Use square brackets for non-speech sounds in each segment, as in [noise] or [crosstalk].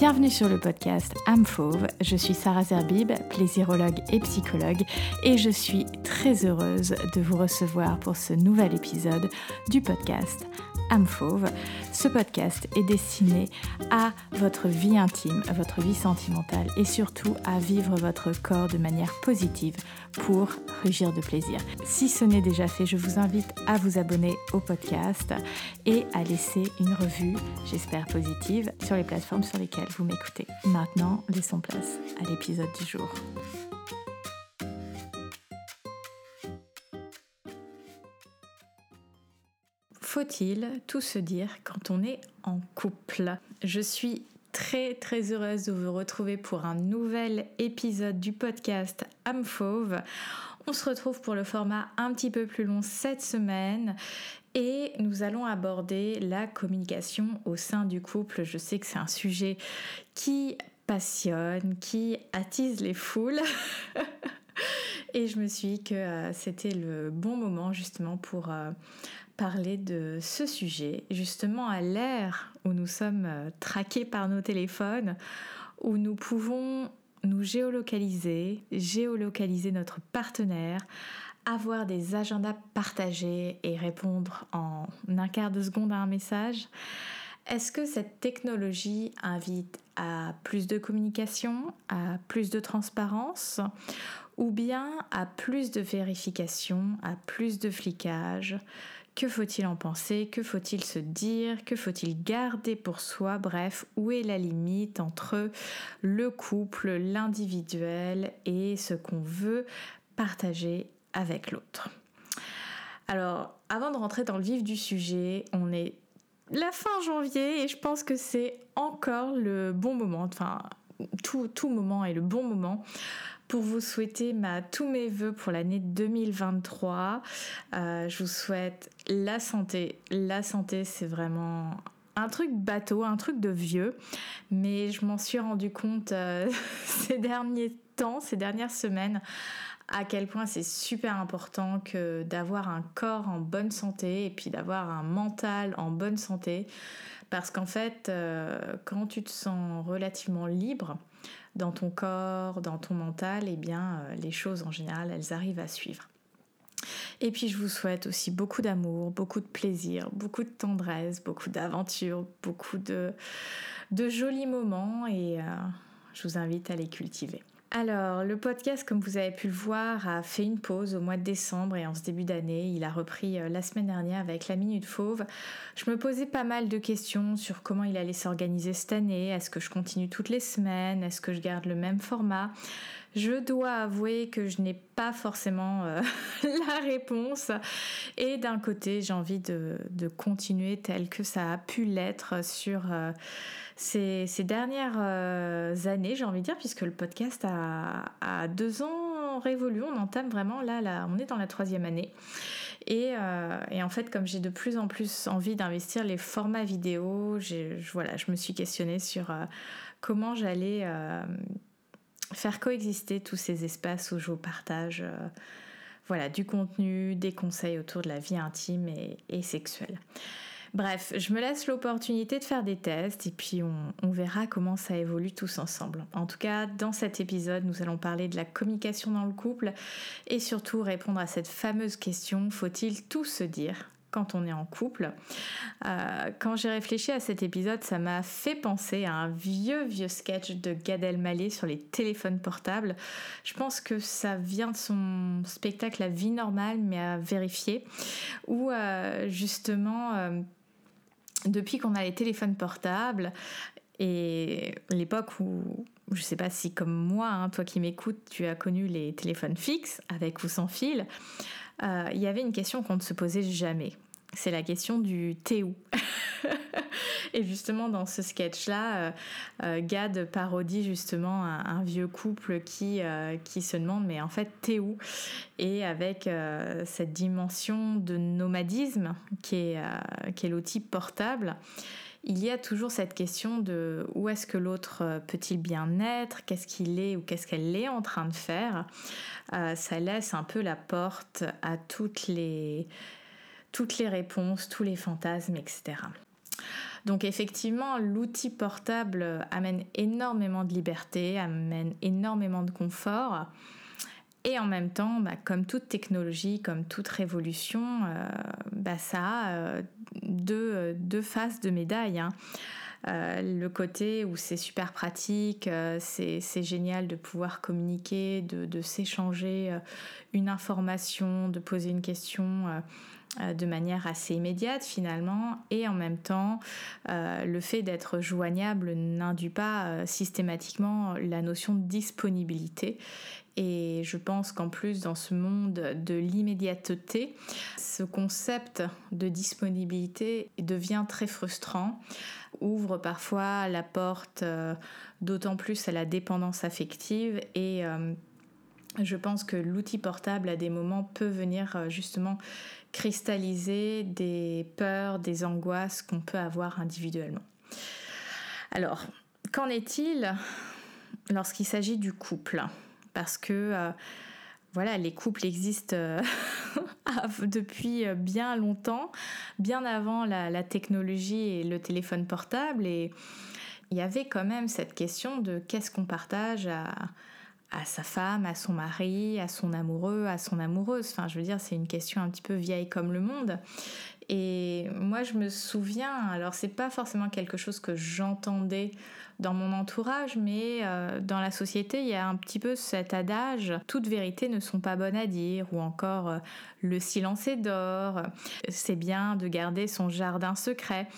Bienvenue sur le podcast Fauve. Je suis Sarah Zerbib, plaisirologue et psychologue, et je suis très heureuse de vous recevoir pour ce nouvel épisode du podcast Fauve. Ce podcast est destiné à votre vie intime, votre vie sentimentale et surtout à vivre votre corps de manière positive pour rugir de plaisir. Si ce n'est déjà fait, je vous invite à vous abonner au podcast et à laisser une revue, j'espère positive, sur les plateformes sur lesquelles vous m'écoutez. Maintenant, laissons place à l'épisode du jour. Faut-il tout se dire quand on est en couple? Je suis très très heureuse de vous retrouver pour un nouvel épisode du podcast Am Fauve. On se retrouve pour le format un petit peu plus long cette semaine et nous allons aborder la communication au sein du couple. Je sais que c'est un sujet qui passionne, qui attise les foules. [laughs] et je me suis dit que euh, c'était le bon moment justement pour euh, parler de ce sujet, justement à l'ère où nous sommes euh, traqués par nos téléphones, où nous pouvons nous géolocaliser, géolocaliser notre partenaire, avoir des agendas partagés et répondre en un quart de seconde à un message. Est-ce que cette technologie invite à plus de communication, à plus de transparence ou bien à plus de vérification, à plus de flicage? Que faut-il en penser? Que faut-il se dire? Que faut-il garder pour soi? Bref, où est la limite entre le couple, l'individuel et ce qu'on veut partager avec l'autre? Alors, avant de rentrer dans le vif du sujet, on est la fin janvier et je pense que c'est encore le bon moment, enfin tout, moment est le bon moment pour vous souhaiter tous mes voeux pour l'année 2023. Euh, je vous souhaite la santé. La santé, c'est vraiment un truc bateau, un truc de vieux, mais je m'en suis rendu compte euh, [laughs] ces derniers temps, ces dernières semaines, à quel point c'est super important que d'avoir un corps en bonne santé et puis d'avoir un mental en bonne santé, parce qu'en fait, euh, quand tu te sens relativement libre, dans ton corps, dans ton mental, et eh bien euh, les choses en général, elles arrivent à suivre. Et puis je vous souhaite aussi beaucoup d'amour, beaucoup de plaisir, beaucoup de tendresse, beaucoup d'aventure, beaucoup de, jolis moments et euh, je vous invite à les cultiver. Alors, le podcast, comme vous avez pu le voir, a fait une pause au mois de décembre et en ce début d'année, il a repris euh, la semaine dernière avec la Minute Fauve. Je me posais pas mal de questions sur comment il allait s'organiser cette année. Est-ce que je continue toutes les semaines? Est-ce que je garde le même format? Je dois avouer que je n'ai pas forcément euh, [laughs] la réponse. Et d'un côté, j'ai envie de, continuer tel que ça a pu l'être sur euh, ces, dernières euh, années, j'ai envie de dire, puisque le podcast a, deux ans révolu. On entame vraiment là, là, on est dans la troisième année. Et, en fait, comme j'ai de plus en plus envie d'investir les formats vidéo, je, voilà, je me suis questionnée sur comment j'allais faire coexister tous ces espaces où je partage euh, voilà, du contenu, des conseils autour de la vie intime et, sexuelle. Bref, je me laisse l'opportunité de faire des tests et puis on, verra comment ça évolue tous ensemble. En tout cas, dans cet épisode, nous allons parler de la communication dans le couple et surtout répondre à cette fameuse question, faut-il tout se dire? Quand on est en couple. Euh, quand j'ai réfléchi à cet épisode, ça m'a fait penser à un vieux, vieux sketch de Gad Elmaleh sur les téléphones portables. Je pense que ça vient de son spectacle La vie normale, mais à vérifier, où euh, justement, euh, depuis qu'on a les téléphones portables, et l'époque où, je sais pas si comme moi, hein, toi qui m'écoutes, tu as connu les téléphones fixes avec ou sans fil, euh, il y avait une question qu'on ne se posait jamais. C'est la question du t'es où [laughs] Et justement, dans ce sketch-là, euh, euh, Gad parodie justement un, vieux couple qui, qui se demande mais en fait, t'es où? Et avec cette dimension de nomadisme qui est, qui est l'outil portable, il y a toujours cette question de où est-ce que l'autre euh, peut-il bien être, qu'est-ce qu'il est ou qu'est-ce qu'elle est en train de faire? Euh, ça laisse un peu la porte à les, toutes les réponses, tous les fantasmes, etc. Donc effectivement, l'outil portable amène énormément de liberté, amène énormément de confort. Et en même temps, bah, comme toute technologie, comme toute révolution, euh, bah, ça a euh, deux, deux, faces de médaille. Hein. Euh, le côté où c'est super pratique, c'est génial de pouvoir communiquer, de, de s'échanger une information, de poser une question euh, de manière assez immédiate finalement et en même temps euh, le fait d'être joignable n'induit pas euh, systématiquement la notion de disponibilité et je pense qu'en plus dans ce monde de l'immédiateté ce concept de disponibilité devient très frustrant ouvre parfois la porte d'autant plus à la dépendance affective et je pense que l'outil portable à des moments peut venir justement cristalliser des peurs, des angoisses qu'on peut avoir individuellement. Alors, qu'en est-il lorsqu'il s'agit du couple? Parce que euh, voilà, les couples existent euh, [laughs] depuis bien longtemps, bien avant la, technologie et le téléphone portable. Et il y avait quand même cette question de qu'est-ce qu'on partage à, à sa femme, à son mari, à son amoureux, à son amoureuse. Enfin, je veux dire, c'est une question un petit peu vieille comme le monde. Et moi, je me souviens, alors c'est pas forcément quelque chose que j'entendais dans mon entourage, mais euh, dans la société, il y a un petit peu cet adage toutes vérités ne sont pas bonnes à dire, ou encore euh, le silence est d'or, c'est bien de garder son jardin secret.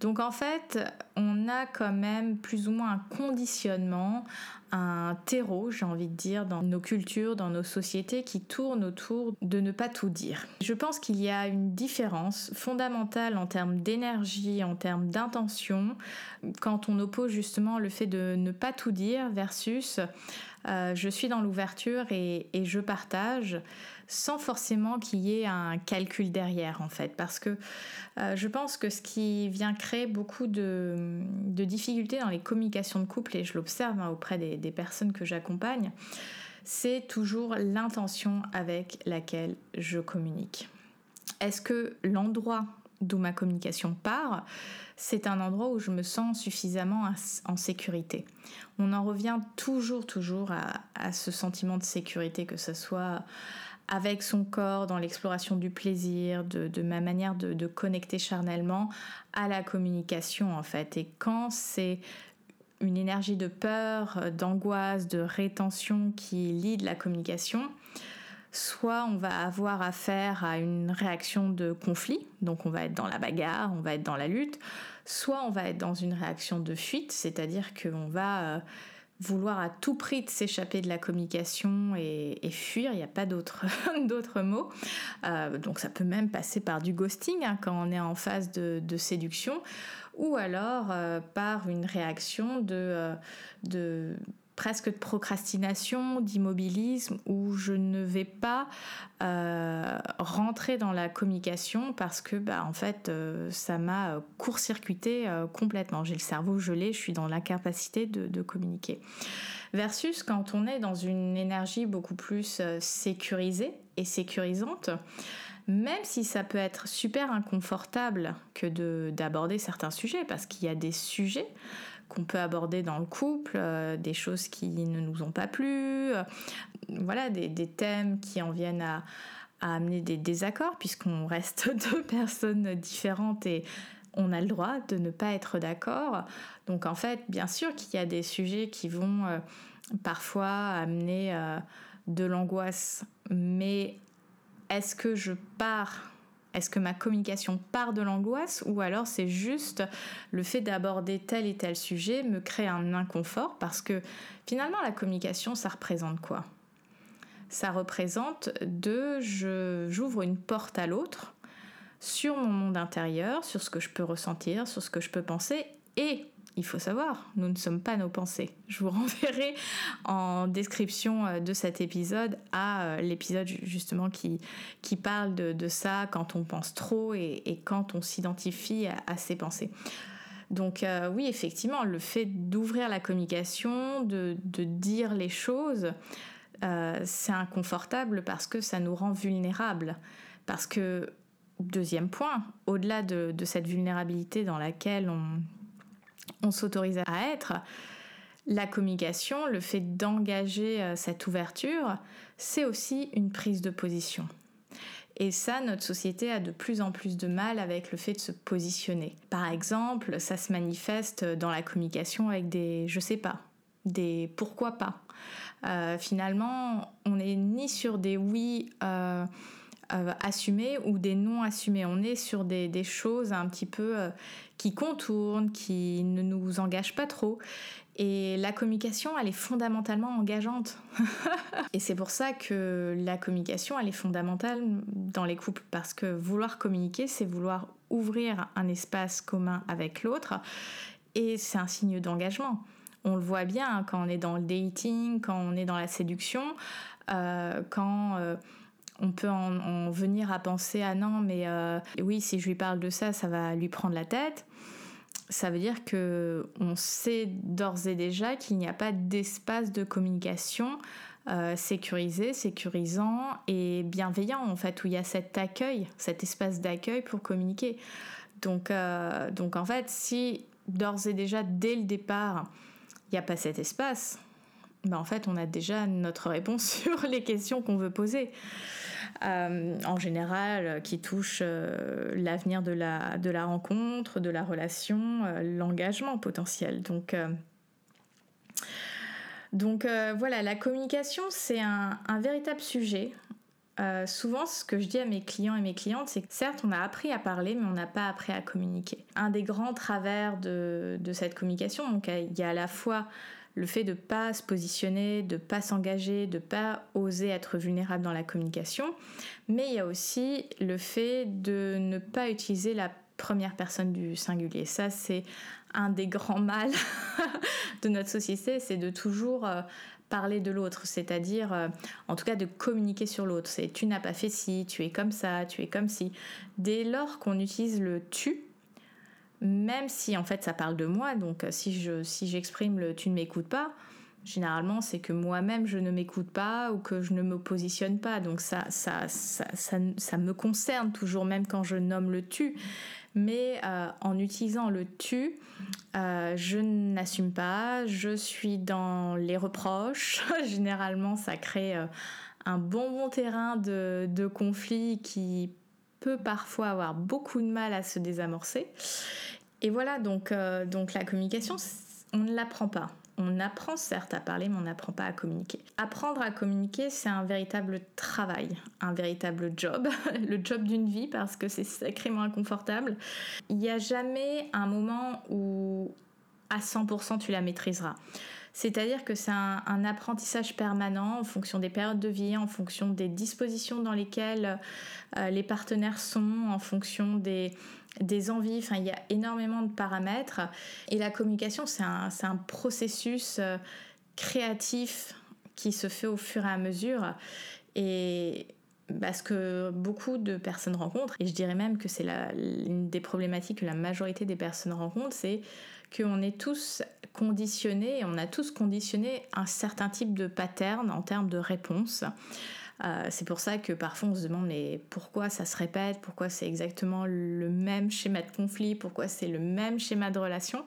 Donc en fait, on a quand même plus ou moins un conditionnement, un terreau, j'ai envie de dire, dans nos cultures, dans nos sociétés qui tournent autour de ne pas tout dire. Je pense qu'il y a une différence fondamentale en termes d'énergie, en termes d'intention, quand on oppose justement le fait de ne pas tout dire versus euh, je suis dans l'ouverture et, je partage sans forcément qu'il y ait un calcul derrière en fait parce que euh, je pense que ce qui vient créer beaucoup de, difficultés dans les communications de couple et je l'observe hein, auprès des, personnes que j'accompagne c'est toujours l'intention avec laquelle je communique. Est-ce que l'endroit d'où ma communication part, c'est un endroit où je me sens suffisamment en sécurité? On en revient toujours, toujours à, ce sentiment de sécurité, que ce soit avec son corps, dans l'exploration du plaisir, de, ma manière de, connecter charnellement à la communication en fait. Et quand c'est une énergie de peur, d'angoisse, de rétention qui lie de la communication, soit on va avoir affaire à une réaction de conflit, donc on va être dans la bagarre, on va être dans la lutte, soit on va être dans une réaction de fuite, c'est-à-dire qu'on va euh, vouloir à tout prix de s'échapper de la communication et, fuir, il n'y a pas [laughs] d'autre mot. Euh, donc ça peut même passer par du ghosting hein, quand on est en phase de, séduction, ou alors euh, par une réaction de, de presque de procrastination, d'immobilisme, où je ne vais pas euh, rentrer dans la communication parce que bah, en fait euh, ça m'a court-circuité euh, complètement. J'ai le cerveau gelé, je suis dans l'incapacité de, de, communiquer. Versus quand on est dans une énergie beaucoup plus sécurisée et sécurisante, même si ça peut être super inconfortable que d'aborder certains sujets, parce qu'il y a des sujets qu'on peut aborder dans le couple, euh, des choses qui ne nous ont pas plu, euh, voilà, des, thèmes qui en viennent à, amener des désaccords, puisqu'on reste [laughs] deux personnes différentes et on a le droit de ne pas être d'accord. Donc en fait, bien sûr qu'il y a des sujets qui vont euh, parfois amener de l'angoisse, mais est-ce que je pars est-ce que ma communication part de l'angoisse ou alors c'est juste le fait d'aborder tel et tel sujet me crée un inconfort parce que finalement la communication ça représente quoi? Ça représente de j'ouvre une porte à l'autre sur mon monde intérieur, sur ce que je peux ressentir, sur ce que je peux penser et il faut savoir, nous ne sommes pas nos pensées. Je vous [laughs] renverrai en description euh, de cet épisode à euh, l'épisode justement qui, qui parle de, ça quand on pense trop et, quand on s'identifie à, ses pensées. Donc euh, oui, effectivement, le fait d'ouvrir la communication, de, dire les choses, c'est inconfortable parce que ça nous rend vulnérables. Parce que deuxième point, au-delà de, cette vulnérabilité dans laquelle on, on s'autorise à être, la communication, le fait d'engager euh, cette ouverture, c'est aussi une prise de position. Et ça, notre société a de plus en plus de mal avec le fait de se positionner. Par exemple, ça se manifeste dans la communication avec des je sais pas, des pourquoi pas. Euh, finalement, on n'est ni sur des oui euh, euh, assumés ou des non assumés. On est sur des, des choses un petit peu qui contournent, qui ne nous engagent pas trop. Et la communication, elle est fondamentalement engageante. [laughs] et c'est pour ça que la communication, elle est fondamentale dans les couples. Parce que vouloir communiquer, c'est vouloir ouvrir un espace commun avec l'autre. Et c'est un signe d'engagement. On le voit bien hein, quand on est dans le dating, quand on est dans la séduction, euh, quand euh, on peut en, venir à penser ah non mais euh, oui si je lui parle de ça ça va lui prendre la tête ça veut dire que on sait d'ores et déjà qu'il n'y a pas d'espace de communication euh, sécurisé, sécurisant et bienveillant en fait, où il y a cet accueil, cet espace d'accueil pour communiquer. Donc, euh, donc en fait, si d'ores et déjà dès le départ, il n'y a pas cet espace, ben en fait, on a déjà notre réponse [laughs] sur les questions qu'on veut poser. Euh, en général, euh, qui touche euh, l'avenir de la, de la rencontre, de la relation, l'engagement potentiel. Donc, donc voilà, la communication, c'est un, un, véritable sujet. souvent, ce que je dis à mes clients et mes clientes, c'est que certes, on a appris à parler, mais on n'a pas appris à communiquer. Un des grands travers de, de cette communication, donc il y a à la fois le fait de pas se positionner, de pas s'engager, de pas oser être vulnérable dans la communication, mais il y a aussi le fait de ne pas utiliser la première personne du singulier. Ça, c'est un des grands mâles [laughs] de notre société, c'est de toujours euh, parler de l'autre, c'est-à-dire euh, en tout cas de communiquer sur l'autre. C'est tu n'as pas fait ci, tu es comme ça, tu es comme si. Dès lors qu'on utilise le tu, même si en fait ça parle de moi, donc euh, si je si j'exprime le tu ne m'écoutes pas, généralement c'est que moi-même je ne m'écoute pas ou que je ne me positionne pas, donc ça me concerne toujours même quand je nomme le tu, mais euh, en utilisant le tu, euh, je n'assume pas, je suis dans les reproches, [laughs] généralement ça crée un bon bon terrain de, de conflit qui peut parfois avoir beaucoup de mal à se désamorcer. Et voilà, donc, euh, donc la communication, on ne l'apprend pas. On apprend certes à parler, mais on n'apprend pas à communiquer. Apprendre à communiquer, c'est un véritable travail, un véritable job, [laughs] le job d'une vie parce que c'est sacrément inconfortable. Il n'y a jamais un moment où à 100% tu la maîtriseras. C'est-à-dire que c'est un, apprentissage permanent en fonction des périodes de vie, en fonction des dispositions dans lesquelles euh, les partenaires sont, en fonction des, des envies, enfin il y a énormément de paramètres. Et la communication, c'est un, un, processus euh, créatif qui se fait au fur et à mesure. Et parce que beaucoup de personnes rencontrent, et je dirais même que c'est une des problématiques que la majorité des personnes rencontrent, c'est qu'on est tous conditionnés, on a tous conditionné un certain type de pattern en termes de réponse. Euh, c'est pour ça que parfois on se demande mais pourquoi ça se répète, pourquoi c'est exactement le même schéma de conflit, pourquoi c'est le même schéma de relation?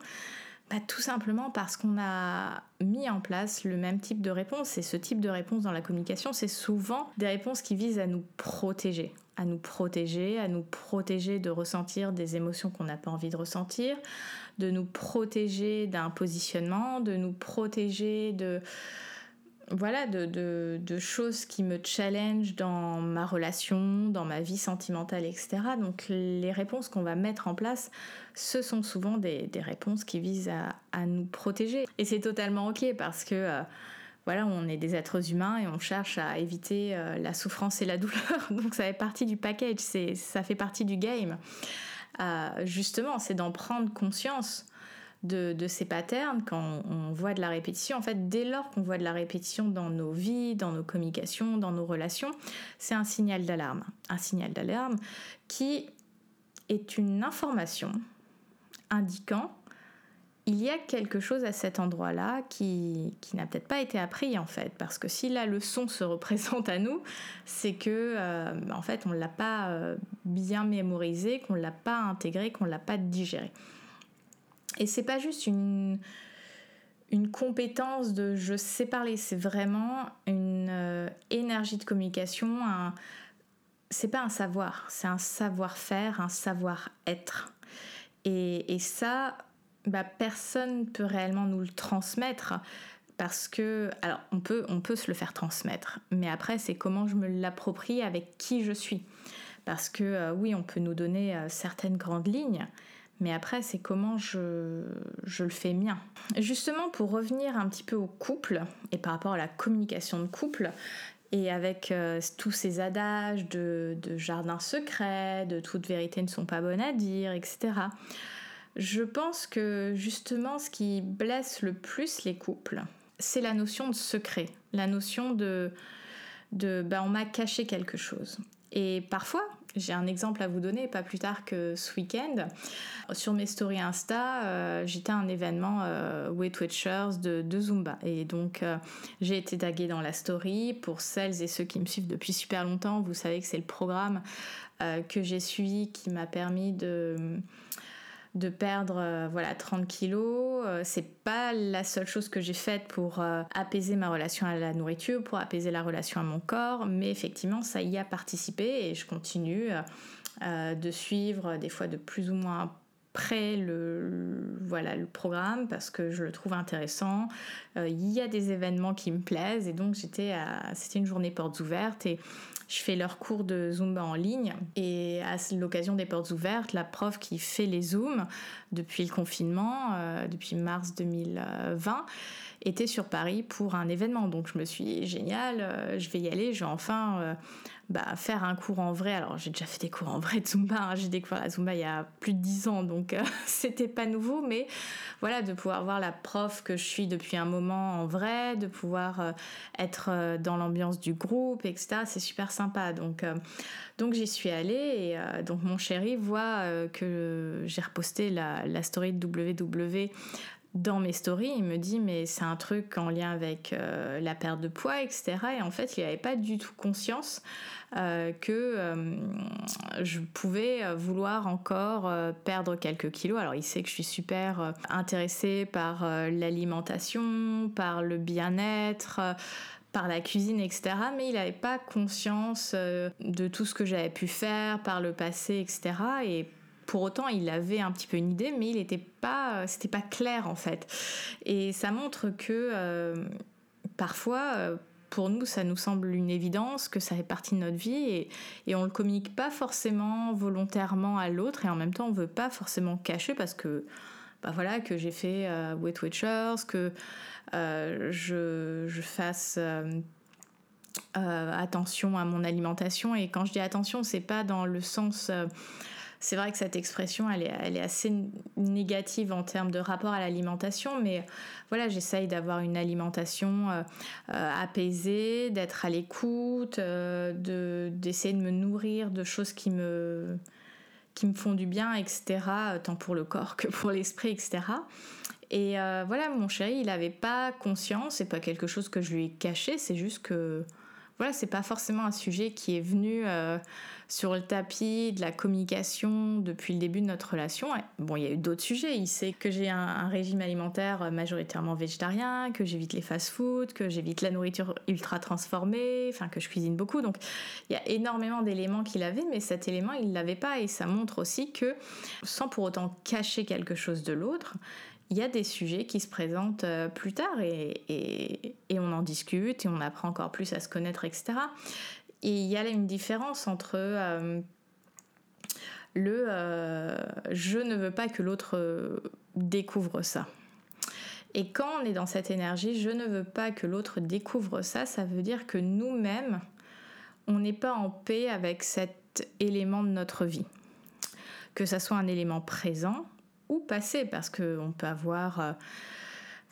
Bah, tout simplement parce qu'on a mis en place le même type de réponse. Et ce type de réponse dans la communication, c'est souvent des réponses qui visent à nous protéger, à nous protéger, à nous protéger de ressentir des émotions qu'on n'a pas envie de ressentir, de nous protéger d'un positionnement, de nous protéger de voilà, de, choses qui me challenge dans ma relation, dans ma vie sentimentale, etc. Donc les réponses qu'on va mettre en place, ce sont souvent des, réponses qui visent à, à, nous protéger. Et c'est totalement ok parce que euh, voilà, on est des êtres humains et on cherche à éviter euh, la souffrance et la douleur. [laughs] Donc ça fait partie du package, ça fait partie du game. Euh, justement, c'est d'en prendre conscience de, ces patterns, quand on, voit de la répétition, en fait, dès lors qu'on voit de la répétition dans nos vies, dans nos communications, dans nos relations, c'est un signal d'alarme. Un signal d'alarme qui est une information indiquant il y a quelque chose à cet endroit-là qui, qui n'a peut-être pas été appris en fait, parce que si la leçon se représente à nous, c'est que euh, en fait on l'a pas euh, bien mémorisé, qu'on l'a pas intégré, qu'on l'a pas digéré. Et c'est pas juste une compétence de je sais parler, c'est vraiment une euh, énergie de communication, un, c'est pas un savoir, c'est un savoir-faire, un savoir-être. Et ça, bah, personne ne peut réellement nous le transmettre parce que, alors on peut, on peut se le faire transmettre, mais après c'est comment je me l'approprie avec qui je suis. Parce que euh, oui, on peut nous donner euh, certaines grandes lignes, mais après c'est comment je, je, le fais mien. Justement, pour revenir un petit peu au couple et par rapport à la communication de couple, et avec euh, tous ces adages de, de jardin secret, de toute vérité ne sont pas bonnes à dire, etc. Je pense que justement ce qui blesse le plus les couples, c'est la notion de secret, la notion de, de bah, on m'a caché quelque chose. Et parfois, j'ai un exemple à vous donner, pas plus tard que ce week-end. Sur mes stories Insta, euh, j'étais à un événement euh, Weight Watchers de, Zumba. Et donc, euh, j'ai été taguée dans la story. Pour celles et ceux qui me suivent depuis super longtemps, vous savez que c'est le programme que j'ai suivi qui m'a permis de de perdre euh, voilà 30 kilos. Euh, c'est pas la seule chose que j'ai faite pour euh, apaiser ma relation à la nourriture, pour apaiser la relation à mon corps, mais effectivement ça y a participé et je continue de suivre des fois de plus ou moins près le, voilà, le programme parce que je le trouve intéressant. Il y a des événements qui me plaisent et donc c'était une journée portes ouvertes et je fais leur cours de Zumba en ligne et à l'occasion des portes ouvertes, la prof qui fait les Zooms depuis le confinement, euh, depuis mars 2020, était sur Paris pour un événement. Donc je me suis dit, génial, euh, je vais y aller, je vais enfin euh, bah, faire un cours en vrai. Alors j'ai déjà fait des cours en vrai de Zumba, hein. j'ai découvert la Zumba il y a plus de 10 ans, donc [laughs] c'était pas nouveau, mais voilà, de pouvoir voir la prof que je suis depuis un moment en vrai, de pouvoir être dans l'ambiance du groupe, etc. C'est super sympa. Donc, donc j'y suis allée et donc mon chéri voit que j'ai reposté la, la story de WW dans mes stories, il me dit mais c'est un truc en lien avec euh, la perte de poids, etc. Et en fait, il n'avait pas du tout conscience euh, que euh, je pouvais vouloir encore perdre quelques kilos. Alors il sait que je suis super intéressée par l'alimentation, par le bien-être par la cuisine, etc. Mais il n'avait pas conscience de tout ce que j'avais pu faire par le passé, etc. Et pour autant, il avait un petit peu une idée, mais il n'était pas, c'était pas clair en fait. Et ça montre que euh, parfois, euh, pour nous, ça nous semble une évidence que ça fait partie de notre vie et, on le communique pas forcément volontairement à l'autre et en même temps, on veut pas forcément cacher parce que bah voilà, que j'ai fait euh, Weight Watchers, que je, je, fasse attention à mon alimentation. Et quand je dis attention, c'est pas dans le sens c'est vrai que cette expression, elle est, assez négative en termes de rapport à l'alimentation, mais voilà, j'essaye d'avoir une alimentation euh, euh, apaisée, d'être à l'écoute, euh, d'essayer de, me nourrir de choses qui me, qui me font du bien, etc., tant pour le corps que pour l'esprit, etc. Et voilà, mon chéri, il n'avait pas conscience, c'est pas quelque chose que je lui ai caché, c'est juste que voilà, c'est pas forcément un sujet qui est venu euh, sur le tapis de la communication depuis le début de notre relation. Bon, il y a eu d'autres sujets. Il sait que j'ai un, régime alimentaire majoritairement végétarien, que j'évite les fast-foods, que j'évite la nourriture ultra transformée, enfin que je cuisine beaucoup. Donc, il y a énormément d'éléments qu'il avait, mais cet élément, il l'avait pas. Et ça montre aussi que, sans pour autant cacher quelque chose de l'autre, il y a des sujets qui se présentent euh, plus tard et, on en discute et on apprend encore plus à se connaître, etc. Et il y a une différence entre euh, le euh, je ne veux pas que l'autre découvre ça. Et quand on est dans cette énergie, je ne veux pas que l'autre découvre ça, ça veut dire que nous-mêmes, on n'est pas en paix avec cet élément de notre vie. Que ça soit un élément présent, ou passé, parce qu'on peut avoir... Euh,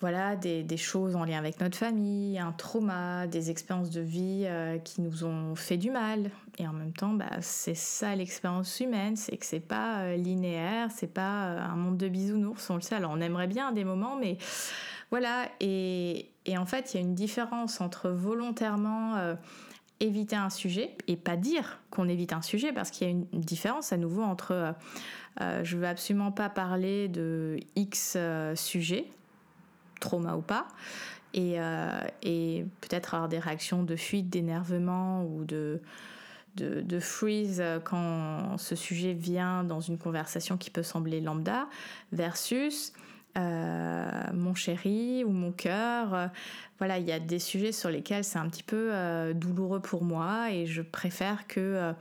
voilà, des, choses en lien avec notre famille, un trauma, des expériences de vie euh, qui nous ont fait du mal. Et en même temps, bah, c'est ça l'expérience humaine, c'est que c'est pas euh, linéaire, c'est pas un monde de bisounours, on le sait. Alors on aimerait bien des moments, mais voilà. Et, en fait, il y a une différence entre volontairement éviter un sujet et pas dire qu'on évite un sujet, parce qu'il y a une différence à nouveau entre je veux absolument pas parler de X sujet trauma ou pas, euh, et, peut-être avoir des réactions de fuite, d'énervement ou de, de, freeze quand ce sujet vient dans une conversation qui peut sembler lambda, versus euh, mon chéri ou mon cœur. Voilà, il y a des sujets sur lesquels c'est un petit peu euh, douloureux pour moi et je préfère que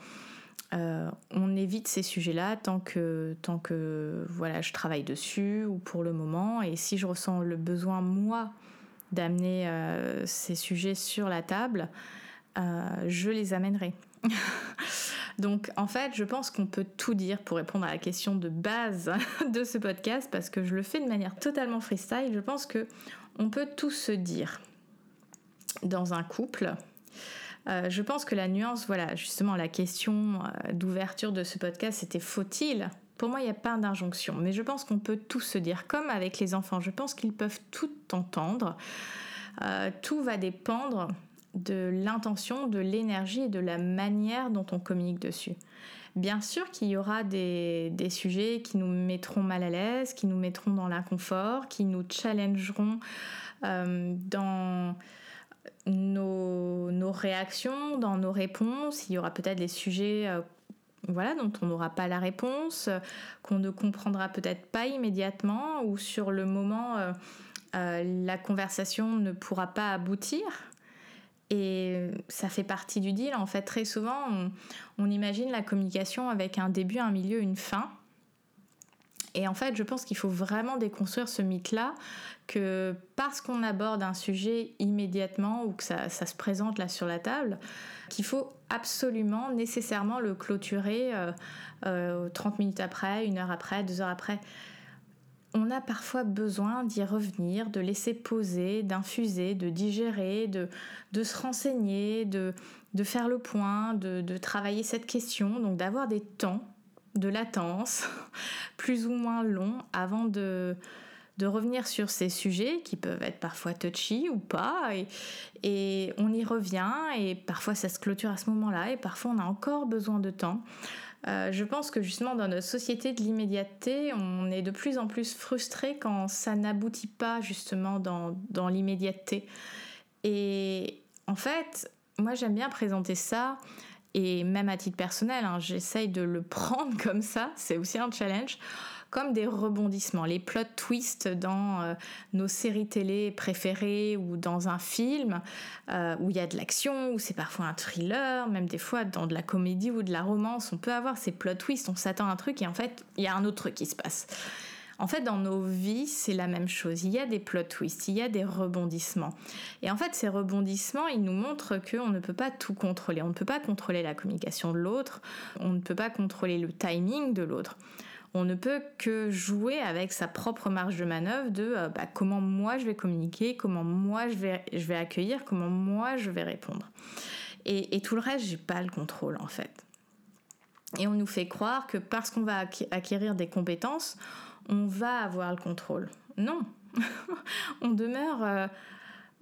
euh, on évite ces sujets-là tant que, tant que voilà, je travaille dessus ou pour le moment. Et si je ressens le besoin, moi, d'amener euh, ces sujets sur la table, euh, je les amènerai. [laughs] Donc en fait, je pense qu'on peut tout dire pour répondre à la question de base [laughs] de ce podcast parce que je le fais de manière totalement freestyle. Je pense que on peut tout se dire dans un couple euh, je pense que la nuance, voilà, justement, la question euh, d'ouverture de ce podcast, c'était faut-il? Pour moi, il n'y a pas d'injonction, mais je pense qu'on peut tout se dire, comme avec les enfants. Je pense qu'ils peuvent tout entendre. Euh, tout va dépendre de l'intention, de l'énergie et de la manière dont on communique dessus. Bien sûr qu'il y aura des, sujets qui nous mettront mal à l'aise, qui nous mettront dans l'inconfort, qui nous challengeront dans nos, réactions, dans nos réponses. Il y aura peut-être des sujets euh, voilà, dont on n'aura pas la réponse, euh, qu'on ne comprendra peut-être pas immédiatement, ou sur le moment, euh, la conversation ne pourra pas aboutir. Et ça fait partie du deal. En fait, très souvent, on imagine la communication avec un début, un milieu, une fin. Et en fait, je pense qu'il faut vraiment déconstruire ce mythe-là, que parce qu'on aborde un sujet immédiatement ou que ça, se présente là sur la table, qu'il faut absolument, nécessairement le clôturer 30 euh, euh, minutes après, une heure après, deux heures après. On a parfois besoin d'y revenir, de laisser poser, d'infuser, de digérer, de, de se renseigner, de, de faire le point, de, de travailler cette question, donc d'avoir des temps de latence, [laughs] plus ou moins long, avant de, de revenir sur ces sujets qui peuvent être parfois touchy ou pas. Et, on y revient et parfois ça se clôture à ce moment-là et parfois on a encore besoin de temps. Euh, je pense que justement dans notre société de l'immédiateté, on est de plus en plus frustré quand ça n'aboutit pas justement dans, dans l'immédiateté. Et en fait, moi j'aime bien présenter ça et même à titre personnel, hein, j'essaye de le [laughs] prendre comme ça, c'est aussi un challenge, comme des rebondissements, les plot twists dans euh, nos séries télé préférées ou dans un film euh, où il y a de l'action, où c'est parfois un thriller, même des fois dans de la comédie ou de la romance, on peut avoir ces plot twists, on s'attend à un truc et en fait il y a un autre truc qui se passe. En fait, dans nos vies, c'est la même chose. Il y a des plot twists, il y a des rebondissements. Et en fait, ces rebondissements, ils nous montrent qu'on ne peut pas tout contrôler. On ne peut pas contrôler la communication de l'autre, on ne peut pas contrôler le timing de l'autre. On ne peut que jouer avec sa propre marge de manœuvre de euh, bah, comment moi je vais communiquer, comment moi je vais, accueillir, comment moi je vais répondre. Et, et tout le reste, j'ai pas le contrôle en fait. Et on nous fait croire que parce qu'on va acquérir des compétences, on va avoir le contrôle. Non, [laughs] on demeure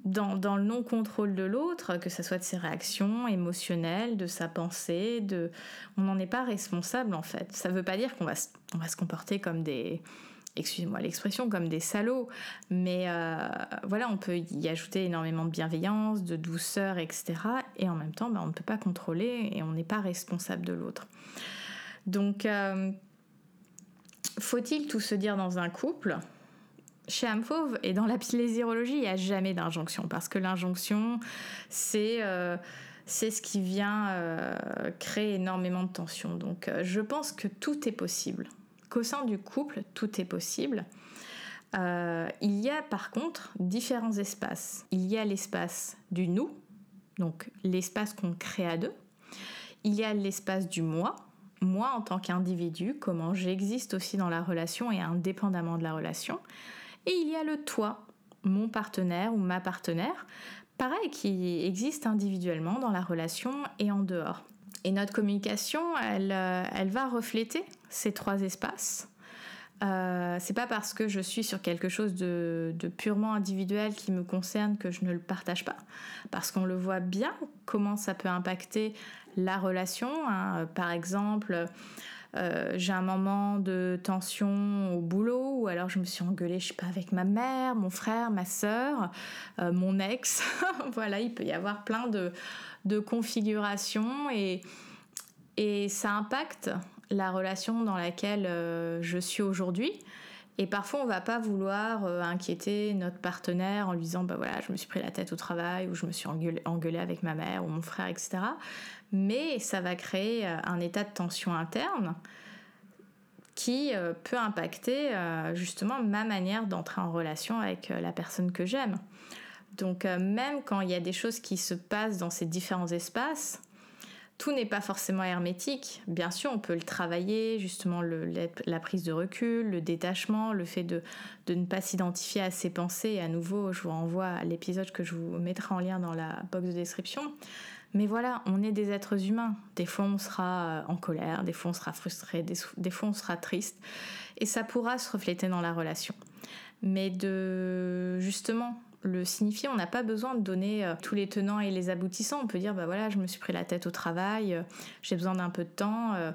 dans, le non-contrôle de l'autre, que ce soit de ses réactions émotionnelles, de sa pensée, de... on n'en est pas responsable en fait. Ça ne veut pas dire qu'on va, on va se comporter comme des, excusez-moi l'expression, comme des salauds. Mais euh, voilà, on peut y ajouter énormément de bienveillance, de douceur, etc. Et en même temps, bah, on ne peut pas contrôler et on n'est pas responsable de l'autre. Donc, euh, faut-il tout se dire dans un couple? Chez Amfauve et dans la plaisirologie, il n'y a jamais d'injonction parce que l'injonction, c'est euh, ce qui vient euh, créer énormément de tension. Donc, euh, je pense que tout est possible. Qu'au sein du couple, tout est possible. il y a par contre différents espaces. Il y a l'espace du nous, donc l'espace qu'on crée à deux. Il y a l'espace du moi, moi en tant qu'individu, comment j'existe aussi dans la relation et indépendamment de la relation. Et il y a le toi, mon partenaire ou ma partenaire, pareil, qui existe individuellement dans la relation et en dehors. Et notre communication, elle, euh, elle va refléter ces trois espaces. Euh, c'est pas parce que je suis sur quelque chose de, purement individuel qui me concerne que je ne le partage pas. Parce qu'on le voit bien comment ça peut impacter la relation. Hein. Par exemple, euh, j'ai un moment de tension au boulot ou alors je me suis engueulée, je pas, avec ma mère, mon frère, ma soeur, euh, mon ex. [laughs] voilà, il peut y avoir plein de, de configurations et, et ça impacte la relation dans laquelle euh, je suis aujourd'hui. Et parfois, on va pas vouloir euh, inquiéter notre partenaire en lui disant, bah voilà, je me suis pris la tête au travail ou je me suis engueulée, avec ma mère ou mon frère, etc. Mais ça va créer euh, un état de tension interne qui peut impacter justement ma manière d'entrer en relation avec la personne que j'aime. Donc même quand il y a des choses qui se passent dans ces différents espaces, tout n'est pas forcément hermétique. Bien sûr, on peut le travailler, justement la prise de recul, le détachement, le fait de, ne pas s'identifier à ses pensées. À nouveau, je vous renvoie à l'épisode que je vous mettrai en lien dans la box de description. Mais voilà, on est des êtres humains. Des fois, on sera euh, en colère, des fois, on sera frustré, des fois, on sera triste. Et ça pourra se refléter dans la relation. Mais de justement le signifier. On n'a pas besoin de donner euh, tous les tenants et les aboutissants. On peut dire, bah voilà, je me suis pris la tête au travail, euh, j'ai besoin d'un peu de temps. Euh.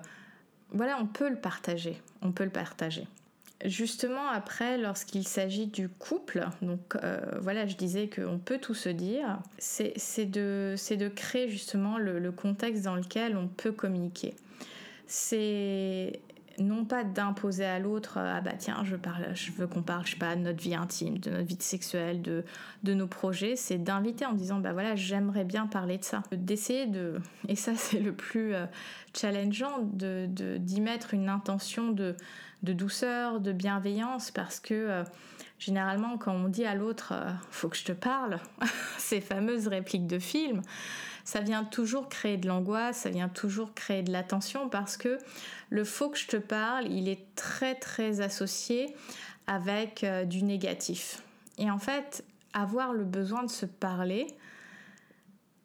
voilà, on peut le partager. On peut le partager. Justement, après, lorsqu'il s'agit du couple, donc voilà, je disais qu'on peut tout se dire, c'est de, créer justement le, le contexte dans lequel on peut communiquer. C'est non pas d'imposer à l'autre euh, ah bah tiens je veux qu'on parle je sais pas de notre vie intime de notre vie sexuelle de de nos projets c'est d'inviter en disant bah voilà j'aimerais bien parler de ça d'essayer de et ça c'est le plus euh, challengeant de d'y mettre une intention de de douceur de bienveillance parce que euh, généralement quand on dit à l'autre faut que je te parle [laughs] ces fameuses répliques de film ça vient toujours créer de l'angoisse, ça vient toujours créer de la tension parce que le faut que je te parle, il est très très associé avec euh, du négatif. Et en fait, avoir le besoin de se parler,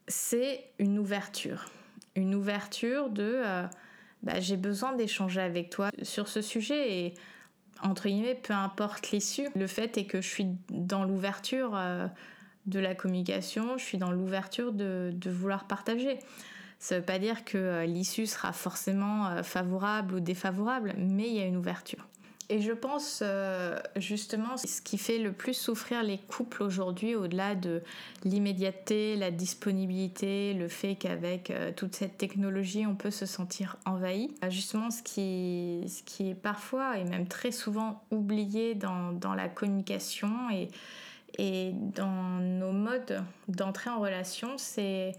c'est une ouverture. Une ouverture de euh, bah, j'ai besoin d'échanger avec toi sur ce sujet et entre guillemets, peu importe l'issue, le fait est que je suis dans l'ouverture. Euh, de la communication, je suis dans l'ouverture de, vouloir partager. Ça ne veut pas dire que euh, l'issue sera forcément euh, favorable ou défavorable, mais il y a une ouverture. Et je pense euh, justement ce qui fait le plus souffrir les couples aujourd'hui, au-delà de l'immédiateté, la disponibilité, le fait qu'avec toute cette technologie, on peut se sentir envahi. Justement, ce qui, est parfois et même très souvent oublié dans, dans la communication et et dans nos modes d'entrée en relation, c'est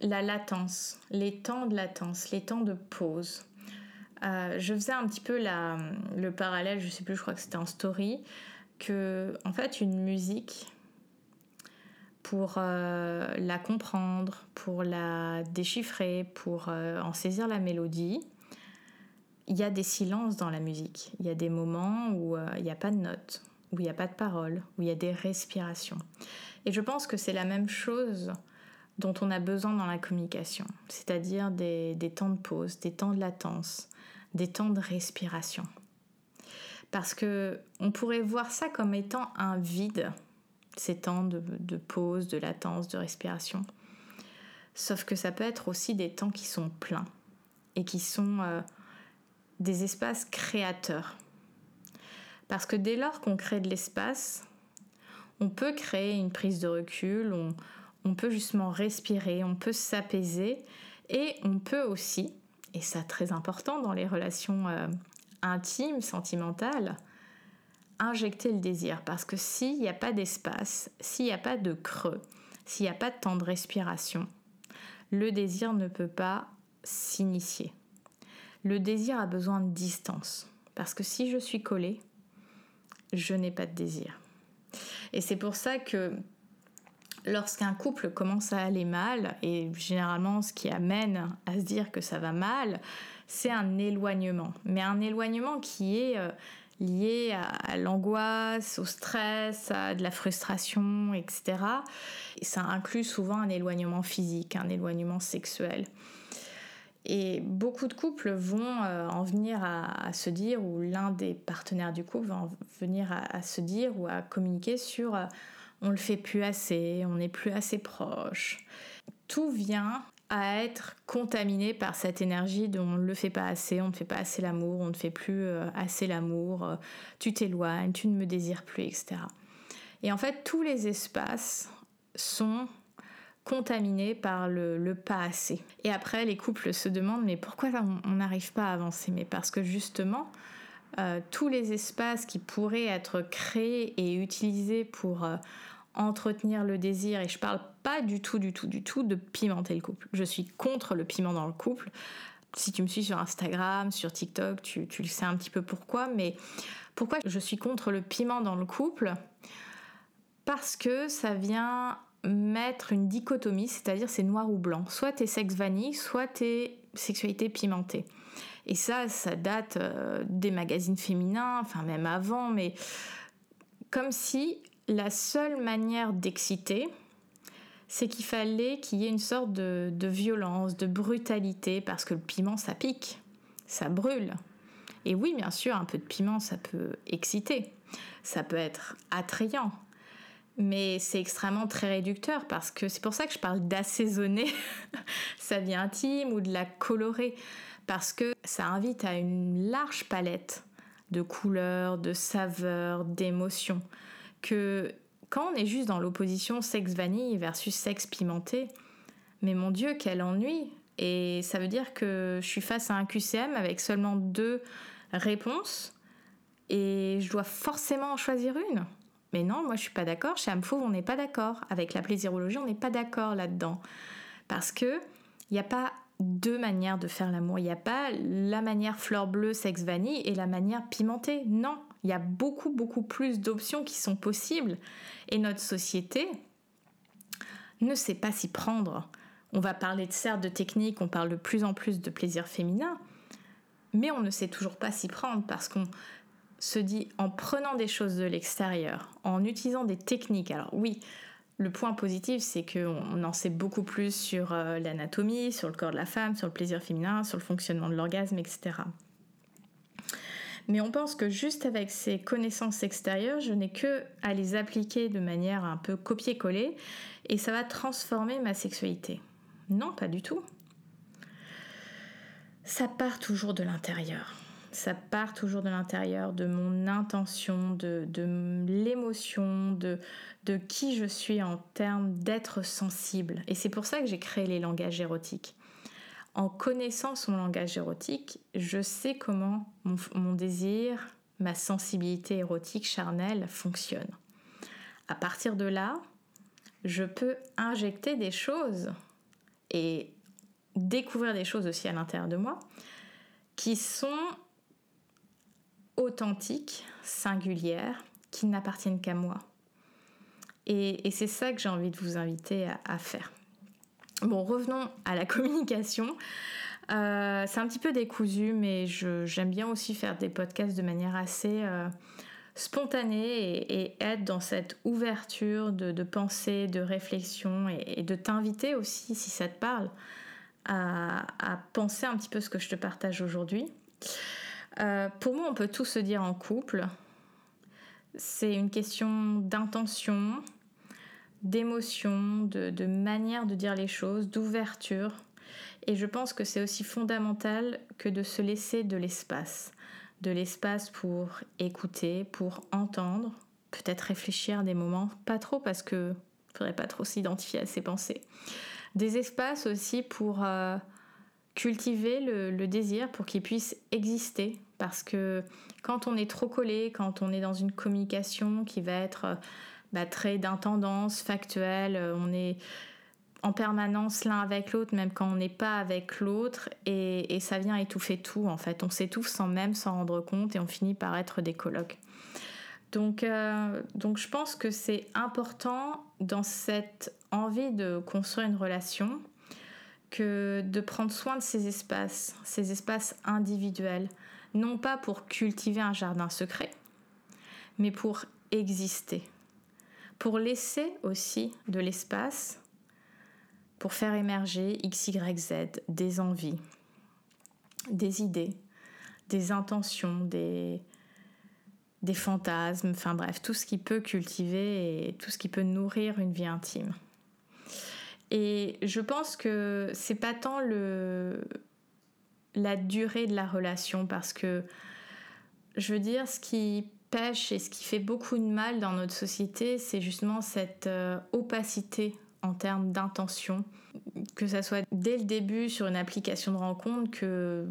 la latence, les temps de latence, les temps de pause. Euh, je faisais un petit peu le parallèle, je sais plus, je crois que c'était en story, que en fait une musique, pour euh, la comprendre, pour la déchiffrer, pour euh, en saisir la mélodie, il y a des silences dans la musique. Il y a des moments où il n'y a pas de notes, où il n'y a pas de parole, où il y a des respirations. Et je pense que c'est la même chose dont on a besoin dans la communication, c'est-à-dire des, temps de pause, des temps de latence, des temps de respiration. Parce que on pourrait voir ça comme étant un vide, ces temps de, pause, de latence, de respiration. Sauf que ça peut être aussi des temps qui sont pleins et qui sont euh, des espaces créateurs. Parce que dès lors qu'on crée de l'espace, on peut créer une prise de recul, on, peut justement respirer, on peut s'apaiser et on peut aussi, et ça très important dans les relations euh, intimes, sentimentales, injecter le désir. Parce que s'il n'y a pas d'espace, s'il n'y a pas de creux, s'il n'y a pas de temps de respiration, le désir ne peut pas s'initier. Le désir a besoin de distance. Parce que si je suis collée, je n'ai pas de désir. Et c'est pour ça que lorsqu'un couple commence à aller mal, et généralement ce qui amène à se dire que ça va mal, c'est un éloignement. Mais un éloignement qui est euh, liées à, l'angoisse, au stress, à de la frustration, etc. Et ça inclut souvent un éloignement physique, un éloignement sexuel. Et beaucoup de couples vont euh, en venir à, se dire, ou l'un des partenaires du couple va en venir à, se dire ou à communiquer sur euh, on le fait plus assez, on n'est plus assez proche. Tout vient à être contaminé par cette énergie de on ne le fait pas assez, on ne fait pas assez l'amour, on ne fait plus euh, assez l'amour, tu t'éloignes, tu ne me désires plus, etc. Et en fait, tous les espaces sont contaminés par le, pas assez. Et après, les couples se demandent mais pourquoi on n'arrive pas à avancer? Mais parce que justement, euh, tous les espaces qui pourraient être créés et utilisés pour euh, entretenir le désir, et je parle pas du tout, du tout, du tout de pimenter le couple. Je suis contre le piment dans le couple. Si tu me suis sur Instagram, sur TikTok, tu le sais un petit peu pourquoi, mais pourquoi je suis contre le piment dans le couple? Parce que ça vient mettre une dichotomie, c'est-à-dire c'est noir ou blanc. Soit t'es sexe vanille, soit t'es sexualité pimentée. Et ça, ça date euh, des magazines féminins, enfin même avant, mais comme si la seule manière d'exciter, c'est qu'il fallait qu'il y ait une sorte de, de, violence, de brutalité, parce que le piment, ça pique, ça brûle. Et oui, bien sûr, un peu de piment, ça peut exciter, ça peut être attrayant, mais c'est extrêmement très réducteur parce que c'est pour ça que je parle d'assaisonner [laughs] sa vie intime ou de la colorer parce que ça invite à une large palette de couleurs, de saveurs, d'émotions que quand on est juste dans l'opposition sexe vanille versus sexe pimenté, mais mon Dieu, quel ennui Et ça veut dire que je suis face à un QCM avec seulement deux réponses et je dois forcément en choisir une. Mais non, moi je suis pas d'accord. Chez Amfauve, on n'est pas d'accord. Avec la plaisirologie, on n'est pas d'accord là-dedans. Parce que il n'y a pas deux manières de faire l'amour. Il n'y a pas la manière fleur bleue, sexe vanille et la manière pimentée. Non, il y a beaucoup, beaucoup plus d'options qui sont possibles. Et notre société ne sait pas s'y prendre. On va parler de certes de technique, on parle de plus en plus de plaisir féminin, mais on ne sait toujours pas s'y prendre parce qu'on se dit en prenant des choses de l'extérieur, en utilisant des techniques. Alors oui, le point positif, c'est qu'on en sait beaucoup plus sur euh, l'anatomie, sur le corps de la femme, sur le plaisir féminin, sur le fonctionnement de l'orgasme, etc. Mais on pense que juste avec ces connaissances extérieures, je n'ai que à les appliquer de manière un peu copier-coller et ça va transformer ma sexualité. Non, pas du tout. Ça part toujours de l'intérieur ça part toujours de l'intérieur, de mon intention, de, l'émotion, de, de qui je suis en termes d'être sensible. Et c'est pour ça que j'ai créé les langages érotiques. En connaissant son langage érotique, je sais comment mon, mon désir, ma sensibilité érotique charnelle fonctionne. À partir de là, je peux injecter des choses et découvrir des choses aussi à l'intérieur de moi qui sont authentiques, singulières, qui n'appartiennent qu'à moi. Et, c'est ça que j'ai envie de vous inviter à, faire. Bon, revenons à la [laughs] communication. Euh, c'est un petit peu décousu, mais j'aime bien aussi faire des podcasts de manière assez euh, spontanée et, être dans cette ouverture de, pensée, de réflexion et, de t'inviter aussi, si ça te parle, à, penser un petit peu ce que je te partage aujourd'hui. Euh, pour moi, on peut tout se dire en couple. C'est une question d'intention, d'émotion, de, manière de dire les choses, d'ouverture. Et je pense que c'est aussi fondamental que de se laisser de l'espace. De l'espace pour écouter, pour entendre, peut-être réfléchir des moments, pas trop parce que faudrait pas trop s'identifier à ses pensées. Des espaces aussi pour euh, cultiver le, désir pour qu'il puisse exister. Parce que quand on est trop collé, quand on est dans une communication qui va être euh, bah, très d'intendance, factuelle, euh, on est en permanence l'un avec l'autre, même quand on n'est pas avec l'autre, et, ça vient étouffer tout en fait. On s'étouffe sans même s'en rendre compte et on finit par être des colocs. Donc, euh, donc je pense que c'est important dans cette envie de construire une relation, que de prendre soin de ces espaces, ces espaces individuels, non pas pour cultiver un jardin secret, mais pour exister, pour laisser aussi de l'espace pour faire émerger X, Y, Z, des envies, des idées, des intentions, des, fantasmes, enfin bref, tout ce qui peut cultiver et tout ce qui peut nourrir une vie intime. Et je pense que c'est pas tant le, la durée de la relation parce que je veux dire ce qui pêche et ce qui fait beaucoup de mal dans notre société, c'est justement cette euh, opacité en termes d'intention, que ça soit dès le début sur une application de rencontre que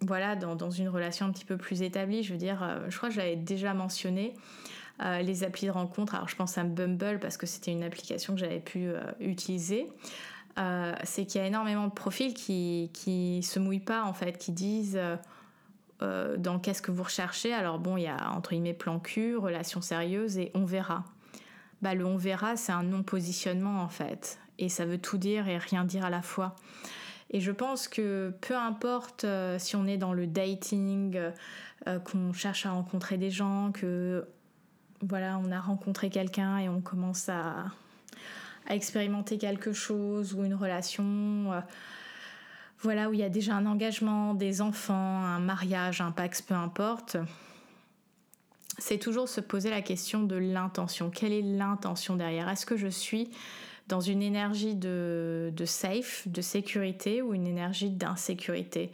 voilà dans, une relation un petit peu plus établie. Je veux dire, euh, je crois que j'avais déjà mentionné. Euh, les applis de rencontre, alors je pense à Bumble parce que c'était une application que j'avais pu utiliser. Euh, c'est qu'il y a énormément de profils qui, qui se mouillent pas en fait, qui disent euh, euh, dans qu'est-ce que vous recherchez. Alors bon, il y a entre guillemets plan cul, relation sérieuse et on verra. Bah, le on verra, c'est un non-positionnement en fait. Et ça veut tout dire et rien dire à la fois. Et je pense que peu importe si on est dans le dating, qu'on cherche à rencontrer des gens, que voilà, on a rencontré quelqu'un et on commence à, expérimenter quelque chose ou une relation, euh, voilà, où il y a déjà un engagement, des enfants, un mariage, un pax, peu importe, c'est toujours se poser la question de l'intention. Quelle est l'intention derrière? Est-ce que je suis dans une énergie de, safe, de sécurité ou une énergie d'insécurité?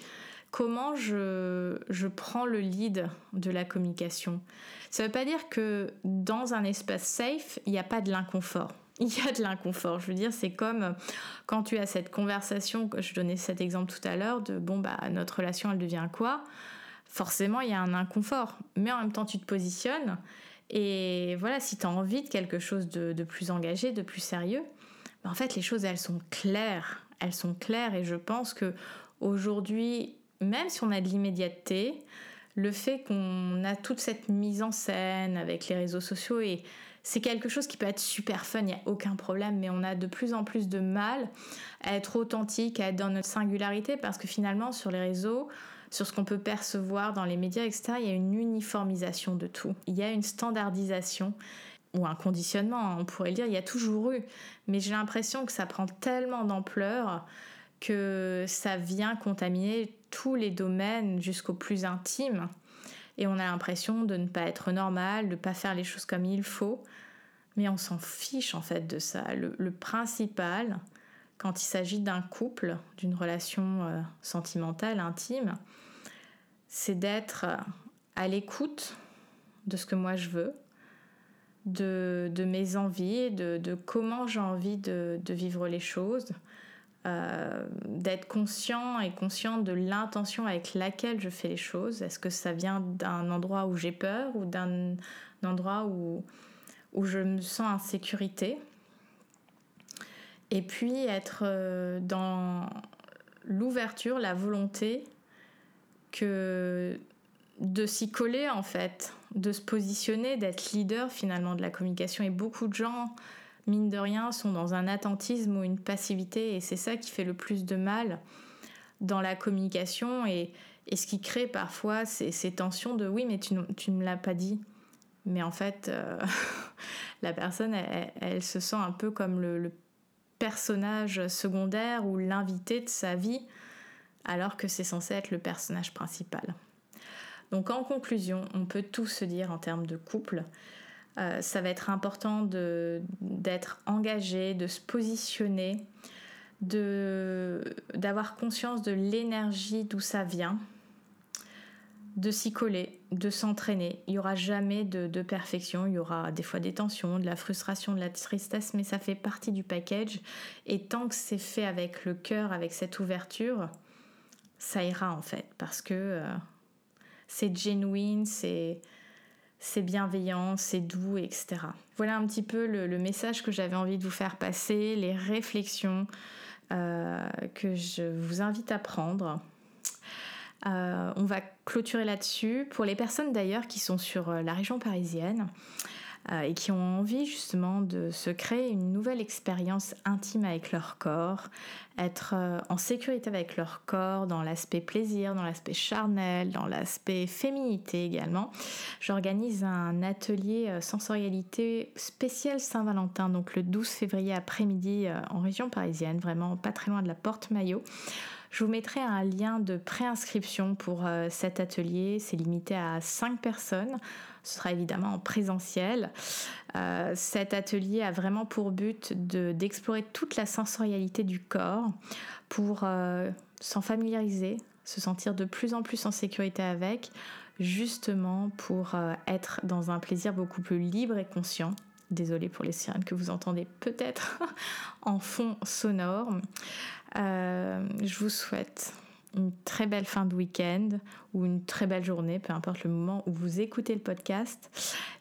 Comment je prends le lead de la communication? Ça ne veut pas dire que dans un espace safe, il n'y a pas de l'inconfort il y a de l'inconfort. Je veux dire, c'est comme quand tu as cette conversation, je donnais cet exemple tout à l'heure, de bon, bah, notre relation, elle devient quoi? Forcément, il y a un inconfort. Mais en même temps, tu te positionnes. Et voilà, si tu as envie de quelque chose de, plus engagé, de plus sérieux, bah, en fait, les choses, elles sont claires. Elles sont claires. Et je pense que aujourd'hui, même si on a de l'immédiateté, le fait qu'on a toute cette mise en scène avec les réseaux sociaux et c'est quelque chose qui peut être super fun, il n'y a aucun problème, mais on a de plus en plus de mal à être authentique, à être dans notre singularité, parce que finalement, sur les réseaux, sur ce qu'on peut percevoir dans les médias, etc., il y a une uniformisation de tout. Il y a une standardisation ou un conditionnement, on pourrait le dire, il y a toujours eu. Mais j'ai l'impression que ça prend tellement d'ampleur que ça vient contaminer tous les domaines jusqu'au plus intime et on a l'impression de ne pas être normal, de ne pas faire les choses comme il faut. Mais on s'en fiche en fait de ça. Le, principal, quand il s'agit d'un couple, d'une relation euh, sentimentale, intime, c'est d'être à l'écoute de ce que moi je veux, de, mes envies, de comment j'ai envie de, vivre les choses, euh, d'être conscient et consciente de l'intention avec laquelle je fais les choses. Est-ce que ça vient d'un endroit où j'ai peur ou d'un endroit où, où je me sens en sécurité? Et puis être euh, dans l'ouverture, la volonté que de s'y coller en fait, de se positionner, d'être leader finalement de la communication. Et beaucoup de gens mine de rien, sont dans un attentisme ou une passivité, et c'est ça qui fait le plus de mal dans la communication, et, ce qui crée parfois ces, tensions de oui, mais tu, ne me l'as pas dit. Mais en fait, euh, [laughs] la personne, elle, se sent un peu comme le, personnage secondaire ou l'invité de sa vie, alors que c'est censé être le personnage principal. Donc en conclusion, on peut tout se dire en termes de couple. Euh, ça va être important d'être engagé, de se positionner, d'avoir conscience de l'énergie d'où ça vient, de s'y coller, de s'entraîner. Il n'y aura jamais de, de, perfection, il y aura des fois des tensions, de la frustration, de la tristesse, mais ça fait partie du package. Et tant que c'est fait avec le cœur, avec cette ouverture, ça ira en fait, parce que euh, c'est genuine, c'est c'est bienveillant, c'est doux, etc. Voilà un petit peu le, message que j'avais envie de vous faire passer, les réflexions euh, que je vous invite à prendre. Euh, on va clôturer là-dessus. Pour les personnes d'ailleurs qui sont sur euh, la région parisienne, et qui ont envie justement de se créer une nouvelle expérience intime avec leur corps, être euh, en sécurité avec leur corps dans l'aspect plaisir, dans l'aspect charnel, dans l'aspect féminité également. J'organise un atelier euh, sensorialité spécial Saint-Valentin, donc le 12 février après-midi en région parisienne, vraiment pas très loin de la Porte Maillot. Je vous mettrai un lien de préinscription pour euh, cet atelier. C'est limité à 5 personnes. Ce sera évidemment en présentiel. Euh, cet atelier a vraiment pour but d'explorer toute la sensorialité du corps pour euh, s'en familiariser, se sentir de plus en plus en sécurité avec, justement pour être dans un plaisir beaucoup plus libre et conscient Désolée pour les sirènes que vous entendez peut-être [laughs] en fond sonore. Euh, je vous souhaite une très belle fin de week-end ou une très belle journée, peu importe le moment où vous écoutez le podcast.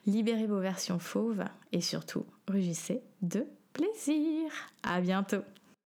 Libérez vos versions fauves et surtout, rugissez de plaisir. À bientôt.